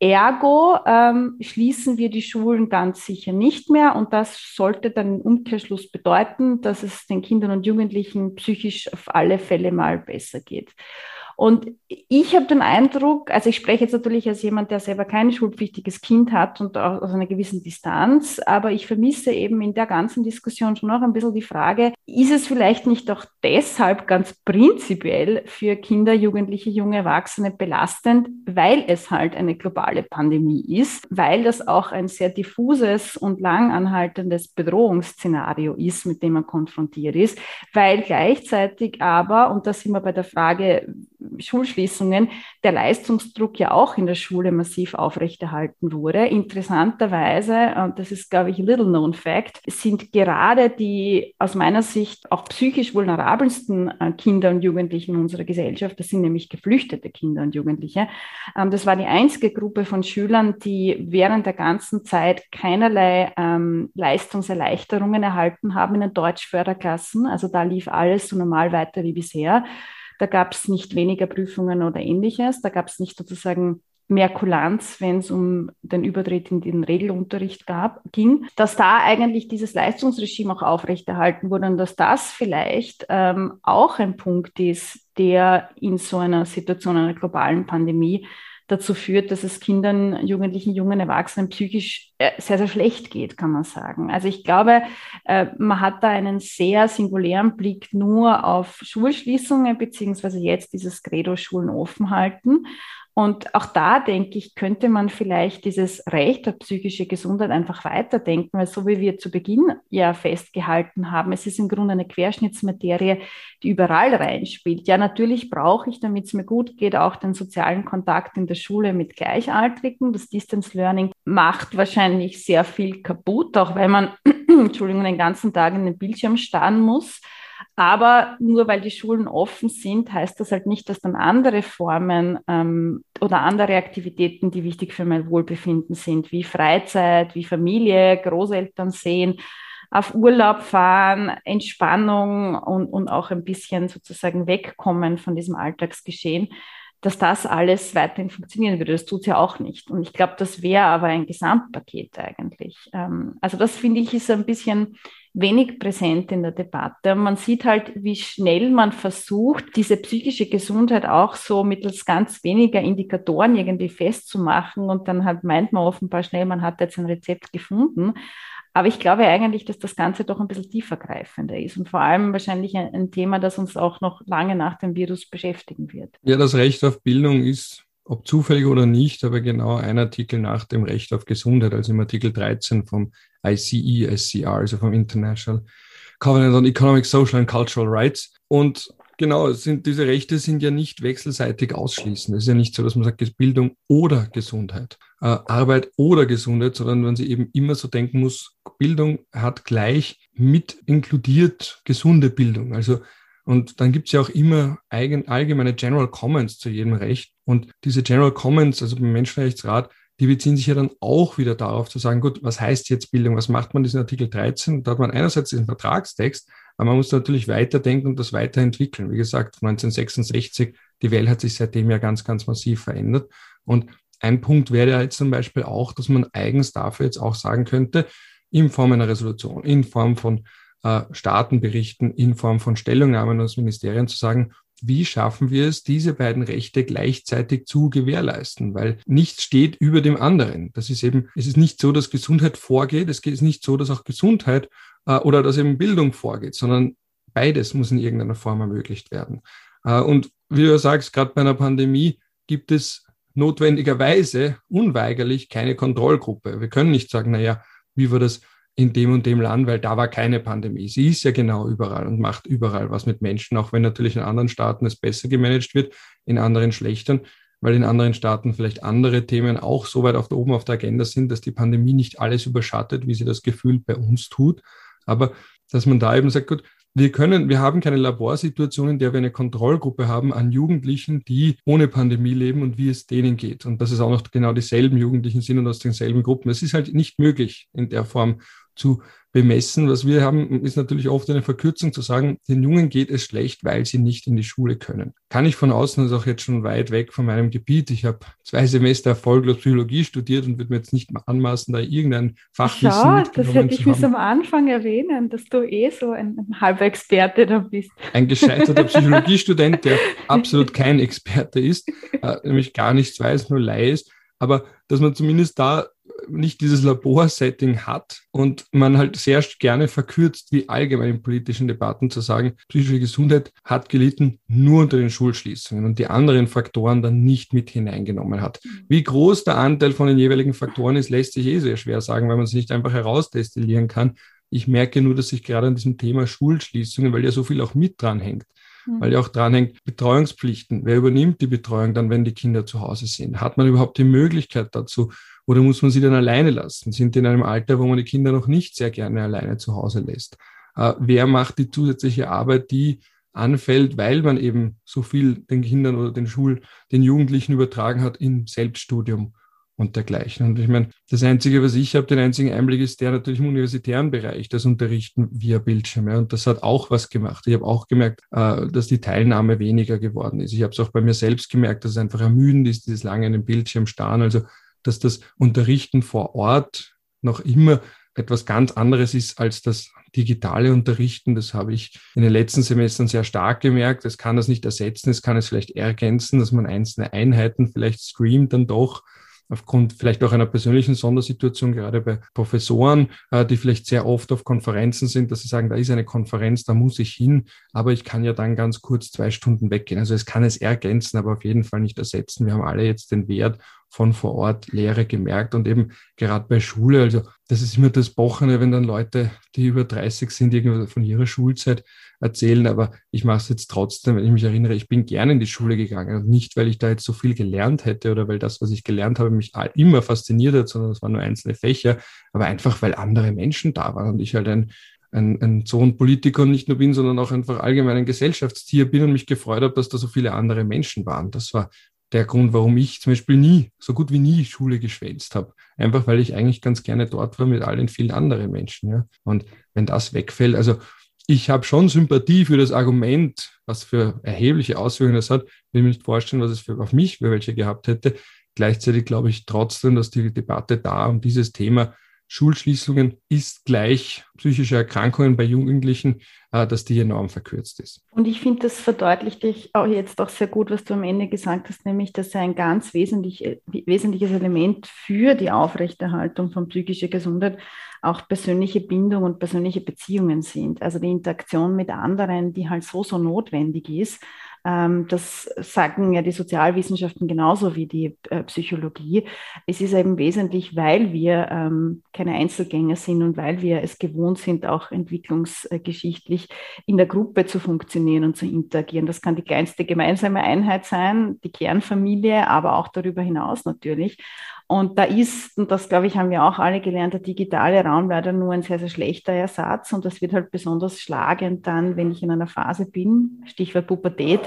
Ergo ähm, schließen wir die Schulen ganz sicher nicht mehr und das sollte dann im Umkehrschluss bedeuten, dass es den Kindern und Jugendlichen psychisch auf alle Fälle mal besser geht. Und ich habe den Eindruck, also ich spreche jetzt natürlich als jemand, der selber kein schulpflichtiges Kind hat und auch aus einer gewissen Distanz, aber ich vermisse eben in der ganzen Diskussion schon noch ein bisschen die Frage, ist es vielleicht nicht auch deshalb ganz prinzipiell für Kinder, Jugendliche, junge Erwachsene belastend, weil es halt eine globale Pandemie ist, weil das auch ein sehr diffuses und langanhaltendes Bedrohungsszenario ist, mit dem man konfrontiert ist, weil gleichzeitig aber, und da sind wir bei der Frage, Schulschließungen der Leistungsdruck ja auch in der Schule massiv aufrechterhalten wurde. Interessanterweise, und das ist, glaube ich, little known fact, sind gerade die aus meiner Sicht auch psychisch vulnerabelsten äh, Kinder und Jugendlichen unserer Gesellschaft, das sind nämlich geflüchtete Kinder und Jugendliche. Ähm, das war die einzige Gruppe von Schülern, die während der ganzen Zeit keinerlei ähm, Leistungserleichterungen erhalten haben in den Deutschförderklassen. Also da lief alles so normal weiter wie bisher. Da gab es nicht weniger Prüfungen oder ähnliches. Da gab es nicht sozusagen mehr Kulanz, wenn es um den Übertritt in den Regelunterricht gab, ging, dass da eigentlich dieses Leistungsregime auch aufrechterhalten wurde und dass das vielleicht ähm, auch ein Punkt ist, der in so einer Situation einer globalen Pandemie dazu führt, dass es Kindern, Jugendlichen, jungen Erwachsenen psychisch äh, sehr, sehr schlecht geht, kann man sagen. Also ich glaube, äh, man hat da einen sehr singulären Blick nur auf Schulschließungen, beziehungsweise jetzt dieses Credo Schulen offen halten. Und auch da denke ich, könnte man vielleicht dieses Recht auf psychische Gesundheit einfach weiterdenken, weil so wie wir zu Beginn ja festgehalten haben, es ist im Grunde eine Querschnittsmaterie, die überall reinspielt. Ja, natürlich brauche ich, damit es mir gut geht, auch den sozialen Kontakt in der Schule mit Gleichaltrigen. Das Distance Learning macht wahrscheinlich sehr viel kaputt, auch weil man, Entschuldigung, den ganzen Tag in den Bildschirm starren muss. Aber nur weil die Schulen offen sind, heißt das halt nicht, dass dann andere Formen ähm, oder andere Aktivitäten, die wichtig für mein Wohlbefinden sind, wie Freizeit, wie Familie, Großeltern sehen, auf Urlaub fahren, Entspannung und, und auch ein bisschen sozusagen wegkommen von diesem Alltagsgeschehen, dass das alles weiterhin funktionieren würde. Das tut es ja auch nicht. Und ich glaube, das wäre aber ein Gesamtpaket eigentlich. Ähm, also das finde ich ist ein bisschen wenig präsent in der Debatte. Man sieht halt, wie schnell man versucht, diese psychische Gesundheit auch so mittels ganz weniger Indikatoren irgendwie festzumachen und dann halt meint man offenbar schnell, man hat jetzt ein Rezept gefunden. Aber ich glaube eigentlich, dass das Ganze doch ein bisschen tiefergreifender ist und vor allem wahrscheinlich ein, ein Thema, das uns auch noch lange nach dem Virus beschäftigen wird. Ja, das Recht auf Bildung ist ob zufällig oder nicht, aber genau ein Artikel nach dem Recht auf Gesundheit, also im Artikel 13 vom ICE SCR, also vom International Covenant on Economic, Social and Cultural Rights. Und genau, sind, diese Rechte sind ja nicht wechselseitig ausschließend. Es ist ja nicht so, dass man sagt, Bildung oder Gesundheit, äh, Arbeit oder Gesundheit, sondern wenn sie eben immer so denken muss, Bildung hat gleich mit inkludiert gesunde Bildung. Also und dann gibt es ja auch immer eigen, allgemeine General Comments zu jedem Recht. Und diese General Comments, also beim Menschenrechtsrat, die beziehen sich ja dann auch wieder darauf zu sagen, gut, was heißt jetzt Bildung? Was macht man diesen Artikel 13? Da hat man einerseits den Vertragstext, aber man muss natürlich weiterdenken und das weiterentwickeln. Wie gesagt, 1966, die Welt hat sich seitdem ja ganz, ganz massiv verändert. Und ein Punkt wäre ja jetzt zum Beispiel auch, dass man eigens dafür jetzt auch sagen könnte, in Form einer Resolution, in Form von äh, Staatenberichten in Form von Stellungnahmen aus Ministerien zu sagen, wie schaffen wir es, diese beiden Rechte gleichzeitig zu gewährleisten? Weil nichts steht über dem anderen. Das ist eben, es ist nicht so, dass Gesundheit vorgeht. Es ist nicht so, dass auch Gesundheit äh, oder dass eben Bildung vorgeht, sondern beides muss in irgendeiner Form ermöglicht werden. Äh, und wie du sagst, gerade bei einer Pandemie gibt es notwendigerweise unweigerlich keine Kontrollgruppe. Wir können nicht sagen, naja, wie war das in dem und dem Land, weil da war keine Pandemie. Sie ist ja genau überall und macht überall was mit Menschen, auch wenn natürlich in anderen Staaten es besser gemanagt wird, in anderen schlechter, weil in anderen Staaten vielleicht andere Themen auch so weit auf der, oben auf der Agenda sind, dass die Pandemie nicht alles überschattet, wie sie das Gefühl bei uns tut. Aber dass man da eben sagt, gut, wir können, wir haben keine Laborsituation, in der wir eine Kontrollgruppe haben an Jugendlichen, die ohne Pandemie leben und wie es denen geht. Und dass es auch noch genau dieselben Jugendlichen sind und aus denselben Gruppen. Es ist halt nicht möglich, in der Form zu bemessen. Was wir haben, ist natürlich oft eine Verkürzung zu sagen, den Jungen geht es schlecht, weil sie nicht in die Schule können. Kann ich von außen, das ist auch jetzt schon weit weg von meinem Gebiet. Ich habe zwei Semester erfolglos Psychologie studiert und würde mir jetzt nicht anmaßen, da irgendein Fachwissen Schau, das hätte ich mir am Anfang erwähnen, dass du eh so ein, ein halber Experte da bist. Ein gescheiterter Psychologiestudent, der absolut kein Experte ist, äh, nämlich gar nichts weiß, nur Laie ist. Aber dass man zumindest da nicht dieses Laborsetting hat und man halt sehr gerne verkürzt, wie allgemein in politischen Debatten zu sagen, psychische Gesundheit hat gelitten nur unter den Schulschließungen und die anderen Faktoren dann nicht mit hineingenommen hat. Mhm. Wie groß der Anteil von den jeweiligen Faktoren ist, lässt sich eh sehr schwer sagen, weil man es nicht einfach herausdestillieren kann. Ich merke nur, dass sich gerade an diesem Thema Schulschließungen, weil ja so viel auch mit dran hängt, mhm. weil ja auch dran hängt, Betreuungspflichten. Wer übernimmt die Betreuung dann, wenn die Kinder zu Hause sind? Hat man überhaupt die Möglichkeit dazu? Oder muss man sie dann alleine lassen? Sind die in einem Alter, wo man die Kinder noch nicht sehr gerne alleine zu Hause lässt? Äh, wer macht die zusätzliche Arbeit, die anfällt, weil man eben so viel den Kindern oder den Schul-, den Jugendlichen übertragen hat im Selbststudium und dergleichen. Und ich meine, das Einzige, was ich habe, den einzigen Einblick ist der natürlich im universitären Bereich, das Unterrichten via Bildschirm. Ja, und das hat auch was gemacht. Ich habe auch gemerkt, äh, dass die Teilnahme weniger geworden ist. Ich habe es auch bei mir selbst gemerkt, dass es einfach ermüdend ist, dieses lange in den Bildschirm starren. Also dass das Unterrichten vor Ort noch immer etwas ganz anderes ist als das digitale Unterrichten. Das habe ich in den letzten Semestern sehr stark gemerkt. Es kann das nicht ersetzen, es kann es vielleicht ergänzen, dass man einzelne Einheiten vielleicht streamt dann doch aufgrund vielleicht auch einer persönlichen Sondersituation, gerade bei Professoren, äh, die vielleicht sehr oft auf Konferenzen sind, dass sie sagen, da ist eine Konferenz, da muss ich hin, aber ich kann ja dann ganz kurz zwei Stunden weggehen. Also es kann es ergänzen, aber auf jeden Fall nicht ersetzen. Wir haben alle jetzt den Wert von vor Ort Lehre gemerkt und eben gerade bei Schule, also das ist immer das Bochene, wenn dann Leute, die über 30 sind, irgendwie von ihrer Schulzeit erzählen, aber ich mache es jetzt trotzdem, wenn ich mich erinnere, ich bin gerne in die Schule gegangen nicht, weil ich da jetzt so viel gelernt hätte oder weil das, was ich gelernt habe, mich immer fasziniert hat, sondern es waren nur einzelne Fächer, aber einfach, weil andere Menschen da waren und ich halt ein, ein, ein Sohn Politiker nicht nur bin, sondern auch einfach allgemein ein Gesellschaftstier bin und mich gefreut habe, dass da so viele andere Menschen waren. Das war der Grund, warum ich zum Beispiel nie, so gut wie nie Schule geschwänzt habe. Einfach weil ich eigentlich ganz gerne dort war mit allen vielen anderen Menschen. Ja. Und wenn das wegfällt, also ich habe schon Sympathie für das Argument, was für erhebliche Auswirkungen das hat. Ich will mir nicht vorstellen, was es für, auf mich für welche gehabt hätte. Gleichzeitig glaube ich trotzdem, dass die Debatte da um dieses Thema Schulschließungen ist gleich psychische Erkrankungen bei Jugendlichen, äh, dass die enorm verkürzt ist. Und ich finde, das verdeutlicht dich auch jetzt auch sehr gut, was du am Ende gesagt hast, nämlich, dass ein ganz wesentlich, wesentliches Element für die Aufrechterhaltung von psychischer Gesundheit auch persönliche Bindung und persönliche Beziehungen sind. Also die Interaktion mit anderen, die halt so, so notwendig ist das sagen ja die Sozialwissenschaften genauso wie die äh, Psychologie. Es ist eben wesentlich, weil wir ähm, keine Einzelgänger sind und weil wir es gewohnt sind, auch entwicklungsgeschichtlich in der Gruppe zu funktionieren und zu interagieren. Das kann die kleinste gemeinsame Einheit sein, die Kernfamilie, aber auch darüber hinaus natürlich. Und da ist, und das glaube ich, haben wir auch alle gelernt, der digitale Raum leider nur ein sehr, sehr schlechter Ersatz. Und das wird halt besonders schlagend dann, wenn ich in einer Phase bin, Stichwort Pubertät,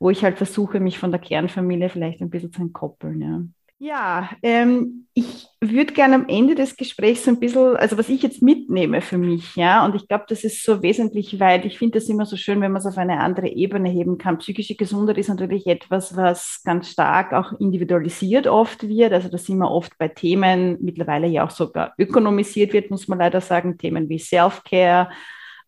wo ich halt versuche, mich von der Kernfamilie vielleicht ein bisschen zu entkoppeln. Ja. Ja, ähm, ich würde gerne am Ende des Gesprächs so ein bisschen, also was ich jetzt mitnehme für mich, ja, und ich glaube, das ist so wesentlich, weil ich finde das immer so schön, wenn man es auf eine andere Ebene heben kann. Psychische Gesundheit ist natürlich etwas, was ganz stark auch individualisiert oft wird. Also da sind wir oft bei Themen, mittlerweile ja auch sogar ökonomisiert wird, muss man leider sagen, Themen wie Self-Care,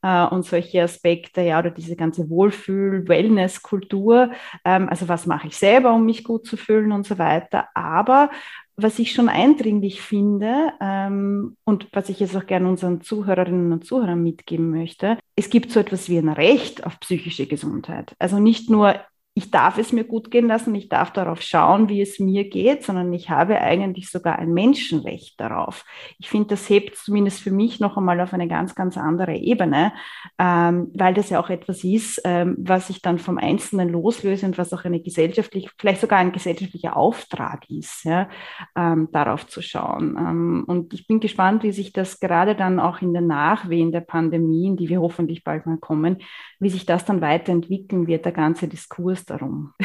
äh, und solche Aspekte, ja, oder diese ganze Wohlfühl-Wellness-Kultur. Ähm, also was mache ich selber, um mich gut zu fühlen und so weiter. Aber was ich schon eindringlich finde ähm, und was ich jetzt auch gerne unseren Zuhörerinnen und Zuhörern mitgeben möchte, es gibt so etwas wie ein Recht auf psychische Gesundheit. Also nicht nur ich darf es mir gut gehen lassen, ich darf darauf schauen, wie es mir geht, sondern ich habe eigentlich sogar ein Menschenrecht darauf. Ich finde, das hebt zumindest für mich noch einmal auf eine ganz, ganz andere Ebene, ähm, weil das ja auch etwas ist, ähm, was ich dann vom Einzelnen loslöse und was auch eine gesellschaftliche, vielleicht sogar ein gesellschaftlicher Auftrag ist, ja, ähm, darauf zu schauen. Ähm, und ich bin gespannt, wie sich das gerade dann auch in den Nachwehen der Pandemie, in die wir hoffentlich bald mal kommen, wie sich das dann weiterentwickeln wird, der ganze Diskurs darum.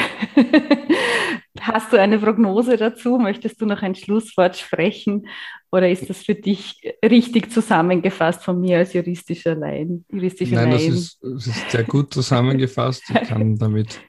hast du eine Prognose dazu? Möchtest du noch ein Schlusswort sprechen? Oder ist das für dich richtig zusammengefasst von mir als juristischer Laien? Juristische Nein, das ist, das ist, sehr gut zusammengefasst. Ich kann damit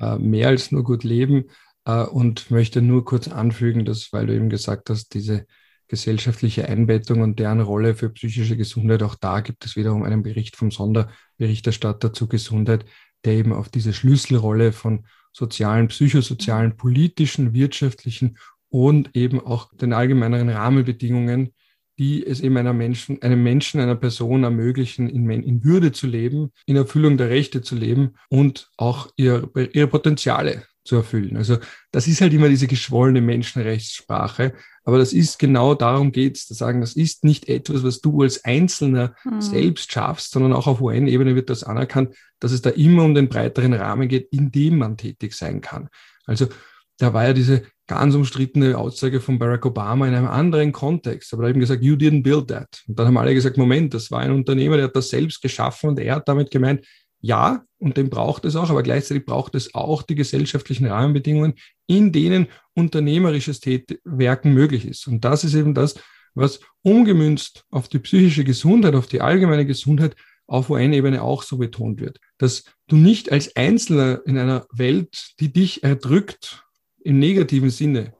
äh, mehr als nur gut leben äh, und möchte nur kurz anfügen, dass, weil du eben gesagt hast, diese gesellschaftliche Einbettung und deren Rolle für psychische Gesundheit, auch da gibt es wiederum einen Bericht vom Sonderberichterstatter zu Gesundheit, der eben auf diese Schlüsselrolle von sozialen, psychosozialen, politischen, wirtschaftlichen und eben auch den allgemeineren Rahmenbedingungen, die es eben einer Menschen, einem Menschen, einer Person ermöglichen, in, in Würde zu leben, in Erfüllung der Rechte zu leben und auch ihr, ihre Potenziale zu erfüllen. Also das ist halt immer diese geschwollene Menschenrechtssprache. Aber das ist genau darum geht es, zu sagen, das ist nicht etwas, was du als Einzelner mhm. selbst schaffst, sondern auch auf UN-Ebene wird das anerkannt, dass es da immer um den breiteren Rahmen geht, in dem man tätig sein kann. Also da war ja diese ganz umstrittene Aussage von Barack Obama in einem anderen Kontext. Aber er hat eben gesagt, you didn't build that. Und dann haben alle gesagt, Moment, das war ein Unternehmer, der hat das selbst geschaffen und er hat damit gemeint, ja, und den braucht es auch, aber gleichzeitig braucht es auch die gesellschaftlichen Rahmenbedingungen, in denen unternehmerisches Werken möglich ist. Und das ist eben das, was umgemünzt auf die psychische Gesundheit, auf die allgemeine Gesundheit auf UN-Ebene auch so betont wird, dass du nicht als Einzelner in einer Welt, die dich erdrückt, im negativen Sinne,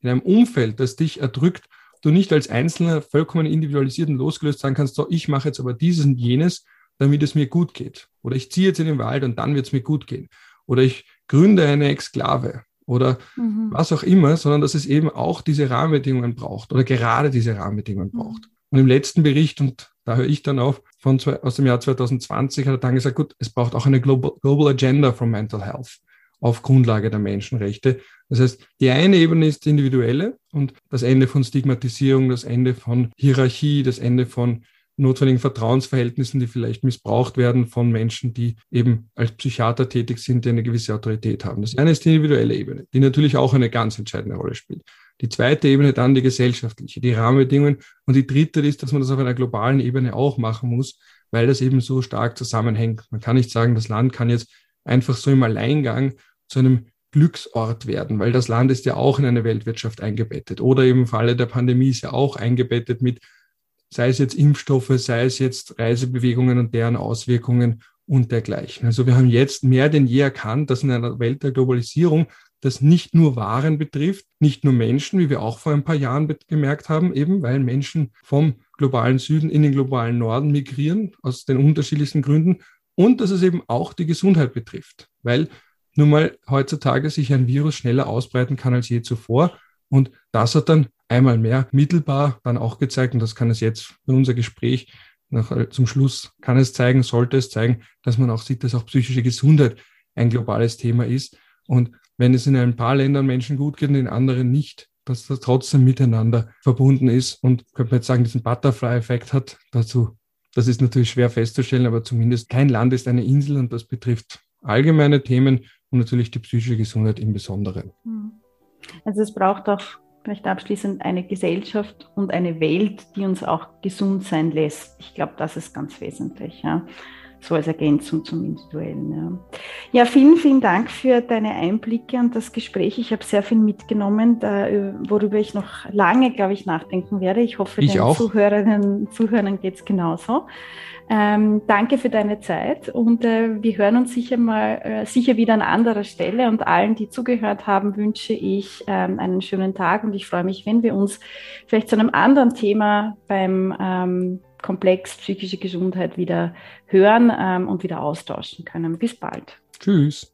in einem Umfeld, das dich erdrückt, du nicht als Einzelner vollkommen individualisiert und losgelöst sagen kannst, so, ich mache jetzt aber dieses und jenes, damit es mir gut geht. Oder ich ziehe jetzt in den Wald und dann wird es mir gut gehen. Oder ich gründe eine Exklave oder mhm. was auch immer, sondern dass es eben auch diese Rahmenbedingungen braucht oder gerade diese Rahmenbedingungen mhm. braucht. Und im letzten Bericht, und da höre ich dann auf, von, aus dem Jahr 2020 hat er dann gesagt, gut, es braucht auch eine Global, Global Agenda for Mental Health auf Grundlage der Menschenrechte. Das heißt, die eine Ebene ist die individuelle und das Ende von Stigmatisierung, das Ende von Hierarchie, das Ende von notwendigen Vertrauensverhältnissen, die vielleicht missbraucht werden von Menschen, die eben als Psychiater tätig sind, die eine gewisse Autorität haben. Das eine ist die individuelle Ebene, die natürlich auch eine ganz entscheidende Rolle spielt. Die zweite Ebene dann die gesellschaftliche, die Rahmenbedingungen. Und die dritte ist, dass man das auf einer globalen Ebene auch machen muss, weil das eben so stark zusammenhängt. Man kann nicht sagen, das Land kann jetzt einfach so im Alleingang zu einem Glücksort werden, weil das Land ist ja auch in eine Weltwirtschaft eingebettet. Oder im Falle der Pandemie ist ja auch eingebettet mit sei es jetzt Impfstoffe, sei es jetzt Reisebewegungen und deren Auswirkungen und dergleichen. Also wir haben jetzt mehr denn je erkannt, dass in einer Welt der Globalisierung das nicht nur Waren betrifft, nicht nur Menschen, wie wir auch vor ein paar Jahren gemerkt haben, eben weil Menschen vom globalen Süden in den globalen Norden migrieren, aus den unterschiedlichsten Gründen, und dass es eben auch die Gesundheit betrifft, weil nun mal heutzutage sich ein Virus schneller ausbreiten kann als je zuvor. Und das hat dann einmal mehr mittelbar dann auch gezeigt, und das kann es jetzt in unser Gespräch nach, äh, zum Schluss, kann es zeigen, sollte es zeigen, dass man auch sieht, dass auch psychische Gesundheit ein globales Thema ist. Und wenn es in ein paar Ländern Menschen gut geht und in anderen nicht, dass das trotzdem miteinander verbunden ist und könnte man jetzt sagen, diesen Butterfly-Effekt hat. Dazu, das ist natürlich schwer festzustellen, aber zumindest kein Land ist eine Insel und das betrifft allgemeine Themen und natürlich die psychische Gesundheit im Besonderen. Hm. Also es braucht auch vielleicht abschließend eine Gesellschaft und eine Welt, die uns auch gesund sein lässt. Ich glaube, das ist ganz wesentlich. Ja. So als Ergänzung zum Individuellen. Ja. ja, vielen, vielen Dank für deine Einblicke und das Gespräch. Ich habe sehr viel mitgenommen, da, worüber ich noch lange, glaube ich, nachdenken werde. Ich hoffe, ich den Zuhörerinnen und Zuhörern geht es genauso. Ähm, danke für deine Zeit und äh, wir hören uns sicher mal äh, sicher wieder an anderer Stelle und allen, die zugehört haben, wünsche ich ähm, einen schönen Tag und ich freue mich, wenn wir uns vielleicht zu einem anderen Thema beim ähm, Komplex psychische Gesundheit wieder hören ähm, und wieder austauschen können. Bis bald. Tschüss.